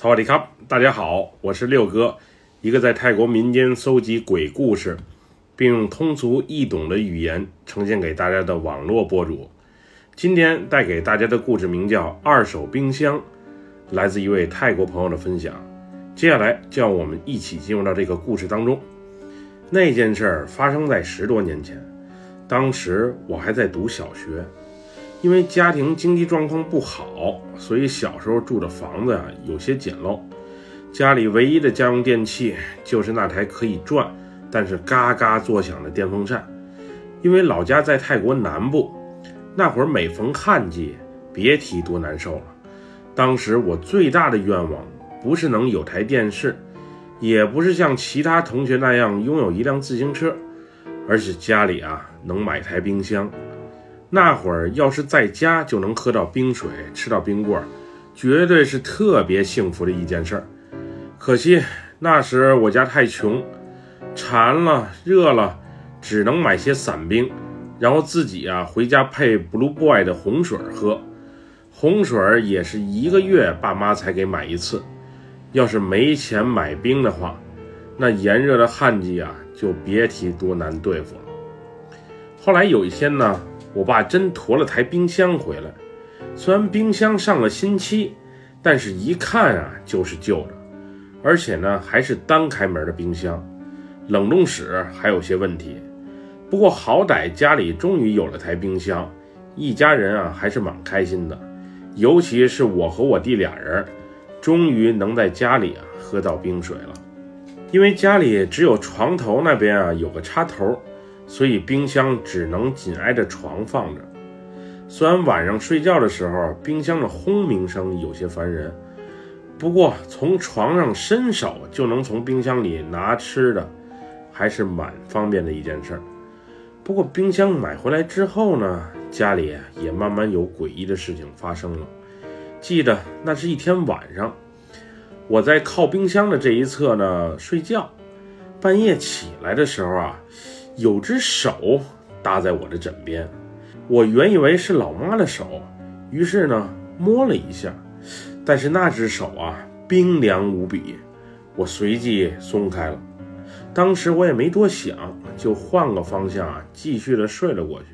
萨瓦迪卡，大家好，我是六哥，一个在泰国民间搜集鬼故事，并用通俗易懂的语言呈现给大家的网络博主。今天带给大家的故事名叫《二手冰箱》，来自一位泰国朋友的分享。接下来，就让我们一起进入到这个故事当中。那件事儿发生在十多年前，当时我还在读小学。因为家庭经济状况不好，所以小时候住的房子啊有些简陋。家里唯一的家用电器就是那台可以转，但是嘎嘎作响的电风扇。因为老家在泰国南部，那会儿每逢旱季，别提多难受了。当时我最大的愿望不是能有台电视，也不是像其他同学那样拥有一辆自行车，而是家里啊能买台冰箱。那会儿要是在家就能喝到冰水，吃到冰棍儿，绝对是特别幸福的一件事儿。可惜那时我家太穷，馋了热了，只能买些散冰，然后自己啊回家配 Blue Boy 的红水喝。红水也是一个月爸妈才给买一次。要是没钱买冰的话，那炎热的旱季啊就别提多难对付了。后来有一天呢。我爸真驮了台冰箱回来，虽然冰箱上了新漆，但是一看啊就是旧的，而且呢还是单开门的冰箱，冷冻室还有些问题。不过好歹家里终于有了台冰箱，一家人啊还是蛮开心的，尤其是我和我弟俩人，终于能在家里啊喝到冰水了。因为家里只有床头那边啊有个插头。所以冰箱只能紧挨着床放着。虽然晚上睡觉的时候冰箱的轰鸣声有些烦人，不过从床上伸手就能从冰箱里拿吃的，还是蛮方便的一件事儿。不过冰箱买回来之后呢，家里也慢慢有诡异的事情发生了。记得那是一天晚上，我在靠冰箱的这一侧呢睡觉，半夜起来的时候啊。有只手搭在我的枕边，我原以为是老妈的手，于是呢摸了一下，但是那只手啊冰凉无比，我随即松开了。当时我也没多想，就换个方向啊继续的睡了过去。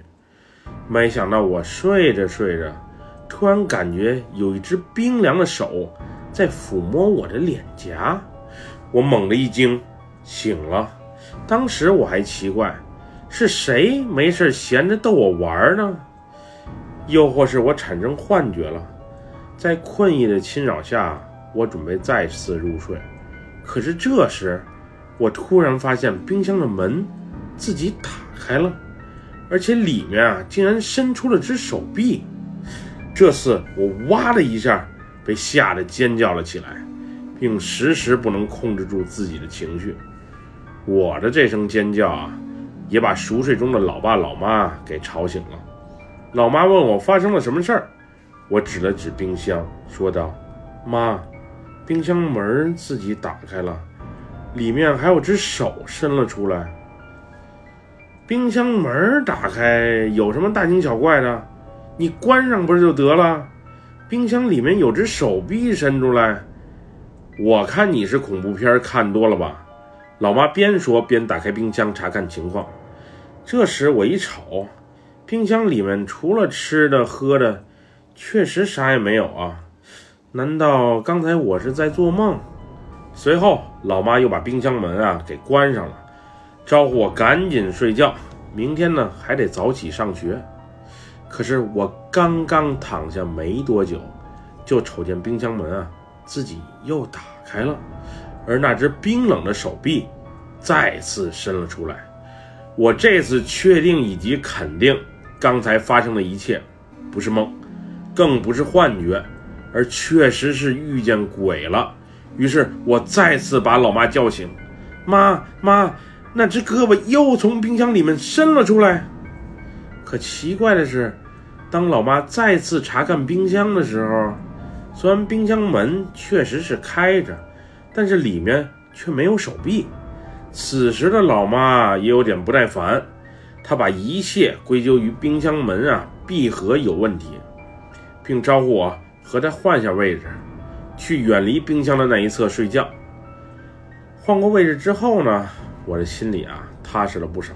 没想到我睡着睡着，突然感觉有一只冰凉的手在抚摸我的脸颊，我猛地一惊，醒了。当时我还奇怪，是谁没事闲着逗我玩呢？又或是我产生幻觉了？在困意的侵扰下，我准备再次入睡。可是这时，我突然发现冰箱的门自己打开了，而且里面啊竟然伸出了只手臂。这次我哇的一下被吓得尖叫了起来，并时时不能控制住自己的情绪。我的这声尖叫啊，也把熟睡中的老爸老妈给吵醒了。老妈问我发生了什么事儿，我指了指冰箱，说道：“妈，冰箱门自己打开了，里面还有只手伸了出来。冰箱门打开有什么大惊小怪的？你关上不是就得了？冰箱里面有只手臂伸出来，我看你是恐怖片看多了吧？”老妈边说边打开冰箱查看情况。这时我一瞅，冰箱里面除了吃的喝的，确实啥也没有啊！难道刚才我是在做梦？随后，老妈又把冰箱门啊给关上了，招呼我赶紧睡觉，明天呢还得早起上学。可是我刚刚躺下没多久，就瞅见冰箱门啊自己又打开了。而那只冰冷的手臂再次伸了出来，我这次确定以及肯定，刚才发生的一切不是梦，更不是幻觉，而确实是遇见鬼了。于是我再次把老妈叫醒：“妈妈，那只胳膊又从冰箱里面伸了出来。”可奇怪的是，当老妈再次查看冰箱的时候，虽然冰箱门确实是开着。但是里面却没有手臂。此时的老妈也有点不耐烦，她把一切归咎于冰箱门啊闭合有问题，并招呼我和她换下位置。去远离冰箱的那一侧睡觉。换过位置之后呢，我的心里啊踏实了不少，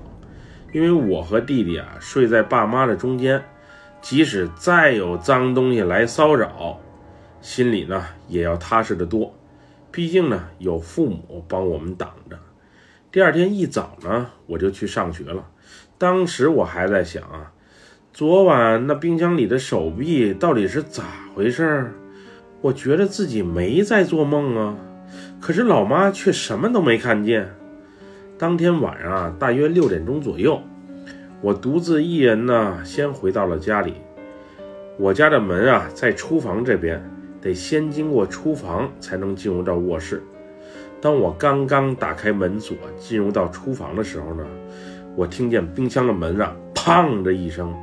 因为我和弟弟啊睡在爸妈的中间，即使再有脏东西来骚扰，心里呢也要踏实的多。毕竟呢有父母帮我们挡着。第二天一早呢，我就去上学了。当时我还在想啊，昨晚那冰箱里的手臂到底是咋回事？我觉得自己没在做梦啊，可是老妈却什么都没看见。当天晚上啊，大约六点钟左右，我独自一人呢，先回到了家里。我家的门啊，在厨房这边，得先经过厨房才能进入到卧室。当我刚刚打开门锁进入到厨房的时候呢，我听见冰箱的门啊，砰的一声，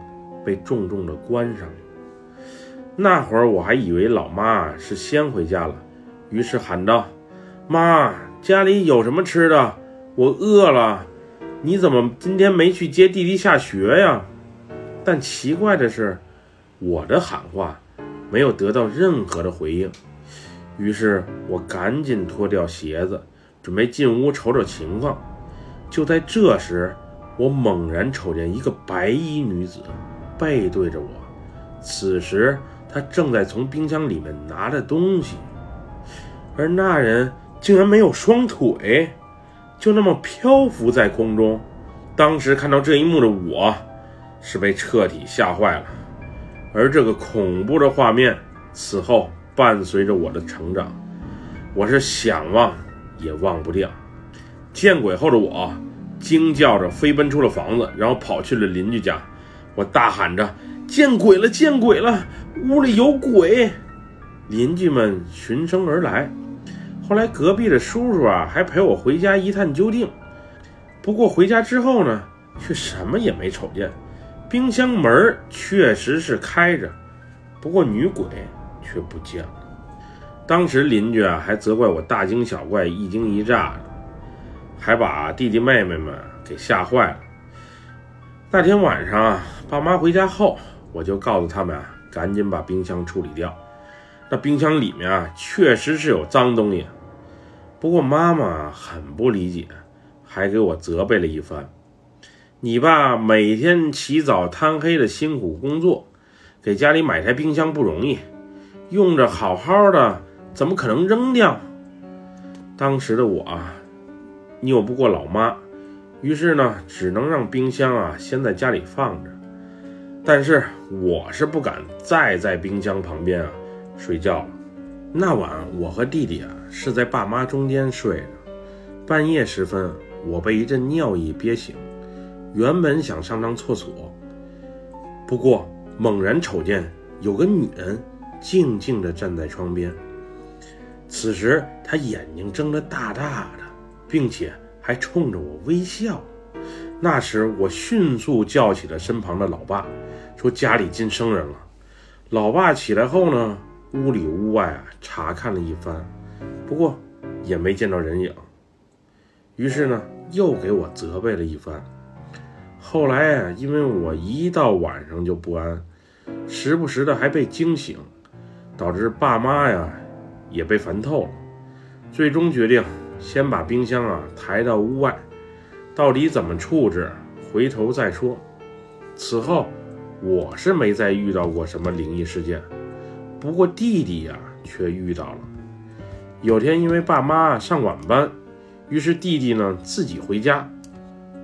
被重重的关上了。那会儿我还以为老妈是先回家了，于是喊道：“妈，家里有什么吃的？我饿了。你怎么今天没去接弟弟下学呀？”但奇怪的是，我的喊话没有得到任何的回应。于是我赶紧脱掉鞋子，准备进屋瞅瞅情况。就在这时，我猛然瞅见一个白衣女子背对着我，此时她正在从冰箱里面拿着东西，而那人竟然没有双腿，就那么漂浮在空中。当时看到这一幕的我，是被彻底吓坏了。而这个恐怖的画面，此后。伴随着我的成长，我是想忘也忘不掉。见鬼后的我惊叫着飞奔出了房子，然后跑去了邻居家。我大喊着：“见鬼了！见鬼了！屋里有鬼！”邻居们循声而来。后来隔壁的叔叔啊还陪我回家一探究竟。不过回家之后呢，却什么也没瞅见。冰箱门确实是开着，不过女鬼。却不见了。当时邻居啊还责怪我大惊小怪、一惊一乍的，还把弟弟妹妹们给吓坏了。那天晚上啊，爸妈回家后，我就告诉他们啊，赶紧把冰箱处理掉。那冰箱里面啊，确实是有脏东西。不过妈妈很不理解，还给我责备了一番：“你爸每天起早贪黑的辛苦工作，给家里买台冰箱不容易。”用着好好的，怎么可能扔掉？当时的我啊，拗不过老妈，于是呢，只能让冰箱啊先在家里放着。但是我是不敢再在冰箱旁边啊睡觉了。那晚我和弟弟啊是在爸妈中间睡着，半夜时分，我被一阵尿意憋醒，原本想上趟厕所，不过猛然瞅见有个女人。静静地站在窗边，此时他眼睛睁得大大的，并且还冲着我微笑。那时我迅速叫起了身旁的老爸，说家里进生人了。老爸起来后呢，屋里屋外啊查看了一番，不过也没见到人影。于是呢，又给我责备了一番。后来啊，因为我一到晚上就不安，时不时的还被惊醒。导致爸妈呀也被烦透了，最终决定先把冰箱啊抬到屋外，到底怎么处置，回头再说。此后我是没再遇到过什么灵异事件，不过弟弟呀却遇到了。有天因为爸妈上晚班，于是弟弟呢自己回家，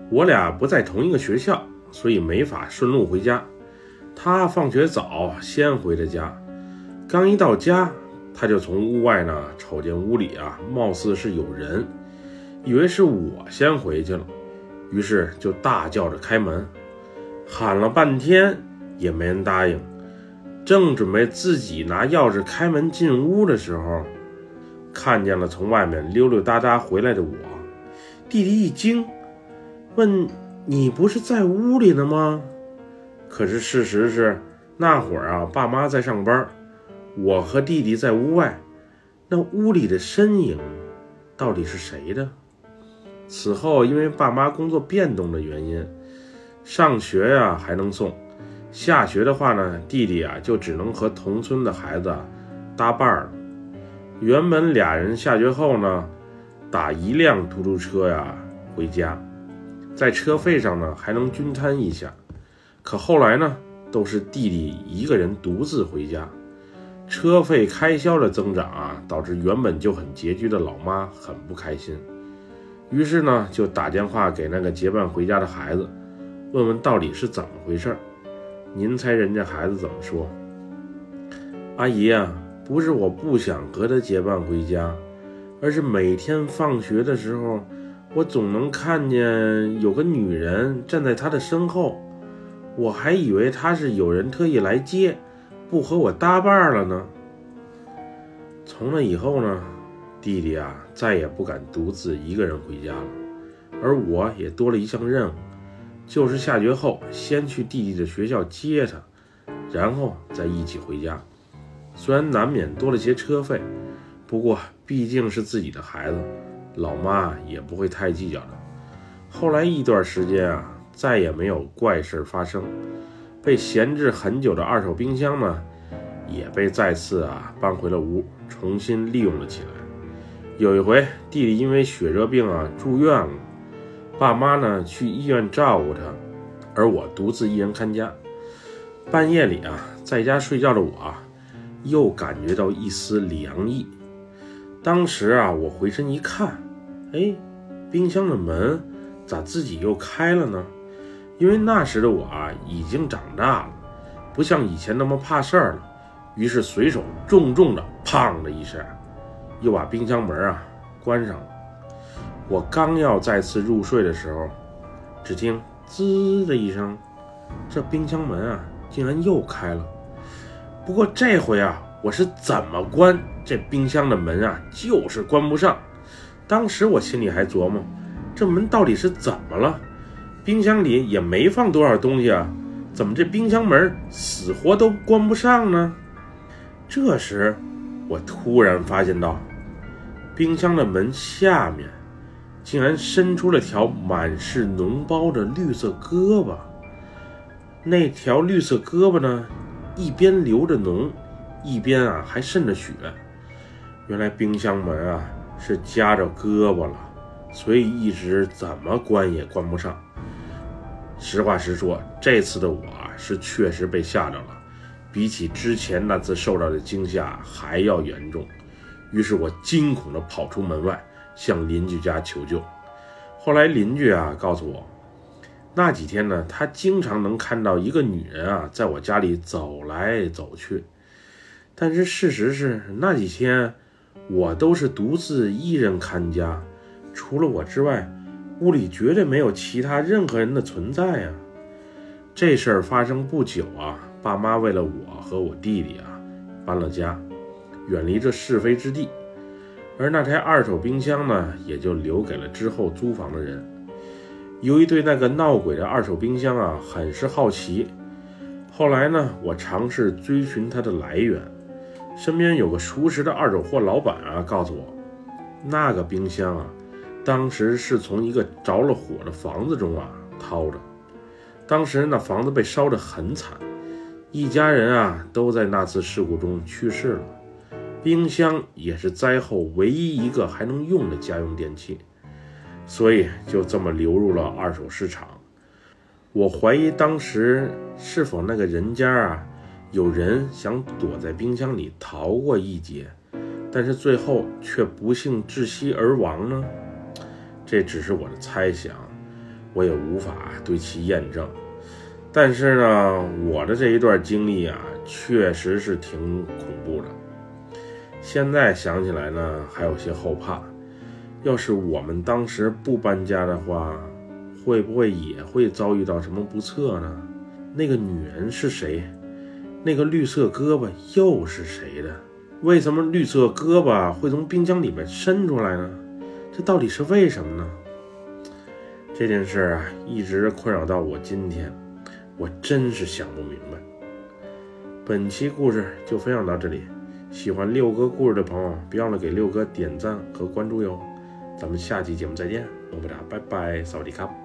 我俩不在同一个学校，所以没法顺路回家。他放学早，先回的家。刚一到家，他就从屋外呢瞅见屋里啊，貌似是有人，以为是我先回去了，于是就大叫着开门，喊了半天也没人答应。正准备自己拿钥匙开门进屋的时候，看见了从外面溜溜达达回来的我。弟弟一惊，问：“你不是在屋里呢吗？”可是事实是，那会儿啊，爸妈在上班。我和弟弟在屋外，那屋里的身影到底是谁的？此后，因为爸妈工作变动的原因，上学呀还能送，下学的话呢，弟弟啊就只能和同村的孩子搭伴儿。原本俩人下学后呢，打一辆出租车呀回家，在车费上呢还能均摊一下。可后来呢，都是弟弟一个人独自回家，车费开销的增长啊，导致原本就很拮据的老妈很不开心。于是呢，就打电话给那个结伴回家的孩子，问问到底是怎么回事。您猜人家孩子怎么说？阿姨呀。不是我不想和他结伴回家，而是每天放学的时候，我总能看见有个女人站在他的身后，我还以为他是有人特意来接，不和我搭伴了呢。从那以后呢，弟弟啊再也不敢独自一个人回家了，而我也多了一项任务，就是下学后先去弟弟的学校接他，然后再一起回家。虽然难免多了些车费，不过毕竟是自己的孩子，老妈也不会太计较的。后来一段时间啊，再也没有怪事发生。被闲置很久的二手冰箱呢，也被再次啊搬回了屋，重新利用了起来。有一回，弟弟因为血热病啊住院了，爸妈呢去医院照顾他，而我独自一人看家。半夜里啊，在家睡觉的我啊。又感觉到一丝凉意。当时啊，我回身一看，哎，冰箱的门咋自己又开了呢？因为那时的我啊，已经长大了，不像以前那么怕事儿了。于是随手重重的“砰”的一声，又把冰箱门啊关上了。我刚要再次入睡的时候，只听“滋”的一声，这冰箱门啊竟然又开了。不过这回啊，我是怎么关这冰箱的门啊，就是关不上。当时我心里还琢磨，这门到底是怎么了？冰箱里也没放多少东西啊，怎么这冰箱门死活都关不上呢？这时，我突然发现到，冰箱的门下面，竟然伸出了条满是脓包的绿色胳膊。那条绿色胳膊呢？一边流着脓，一边啊还渗着血。原来冰箱门啊是夹着胳膊了，所以一直怎么关也关不上。实话实说，这次的我是确实被吓着了，比起之前那次受到的惊吓还要严重。于是我惊恐地跑出门外，向邻居家求救。后来邻居啊告诉我。那几天呢，他经常能看到一个女人啊，在我家里走来走去。但是事实是，那几天我都是独自一人看家，除了我之外，屋里绝对没有其他任何人的存在啊。这事儿发生不久啊，爸妈为了我和我弟弟啊，搬了家，远离这是非之地，而那台二手冰箱呢，也就留给了之后租房的人。由于对那个闹鬼的二手冰箱啊很是好奇，后来呢，我尝试追寻它的来源。身边有个熟识的二手货老板啊，告诉我，那个冰箱啊，当时是从一个着了火的房子中啊掏的。当时那房子被烧得很惨，一家人啊都在那次事故中去世了。冰箱也是灾后唯一一个还能用的家用电器。所以就这么流入了二手市场。我怀疑当时是否那个人家啊，有人想躲在冰箱里逃过一劫，但是最后却不幸窒息而亡呢？这只是我的猜想，我也无法对其验证。但是呢，我的这一段经历啊，确实是挺恐怖的。现在想起来呢，还有些后怕。要是我们当时不搬家的话，会不会也会遭遇到什么不测呢？那个女人是谁？那个绿色胳膊又是谁的？为什么绿色胳膊会从冰箱里面伸出来呢？到底是为什么呢？这件事啊，一直困扰到我今天，我真是想不明白。本期故事就分享到这里，喜欢六哥故事的朋友，别忘了给六哥点赞和关注哟。咱们下期节目再见，么么哒，拜拜，萨瓦迪卡。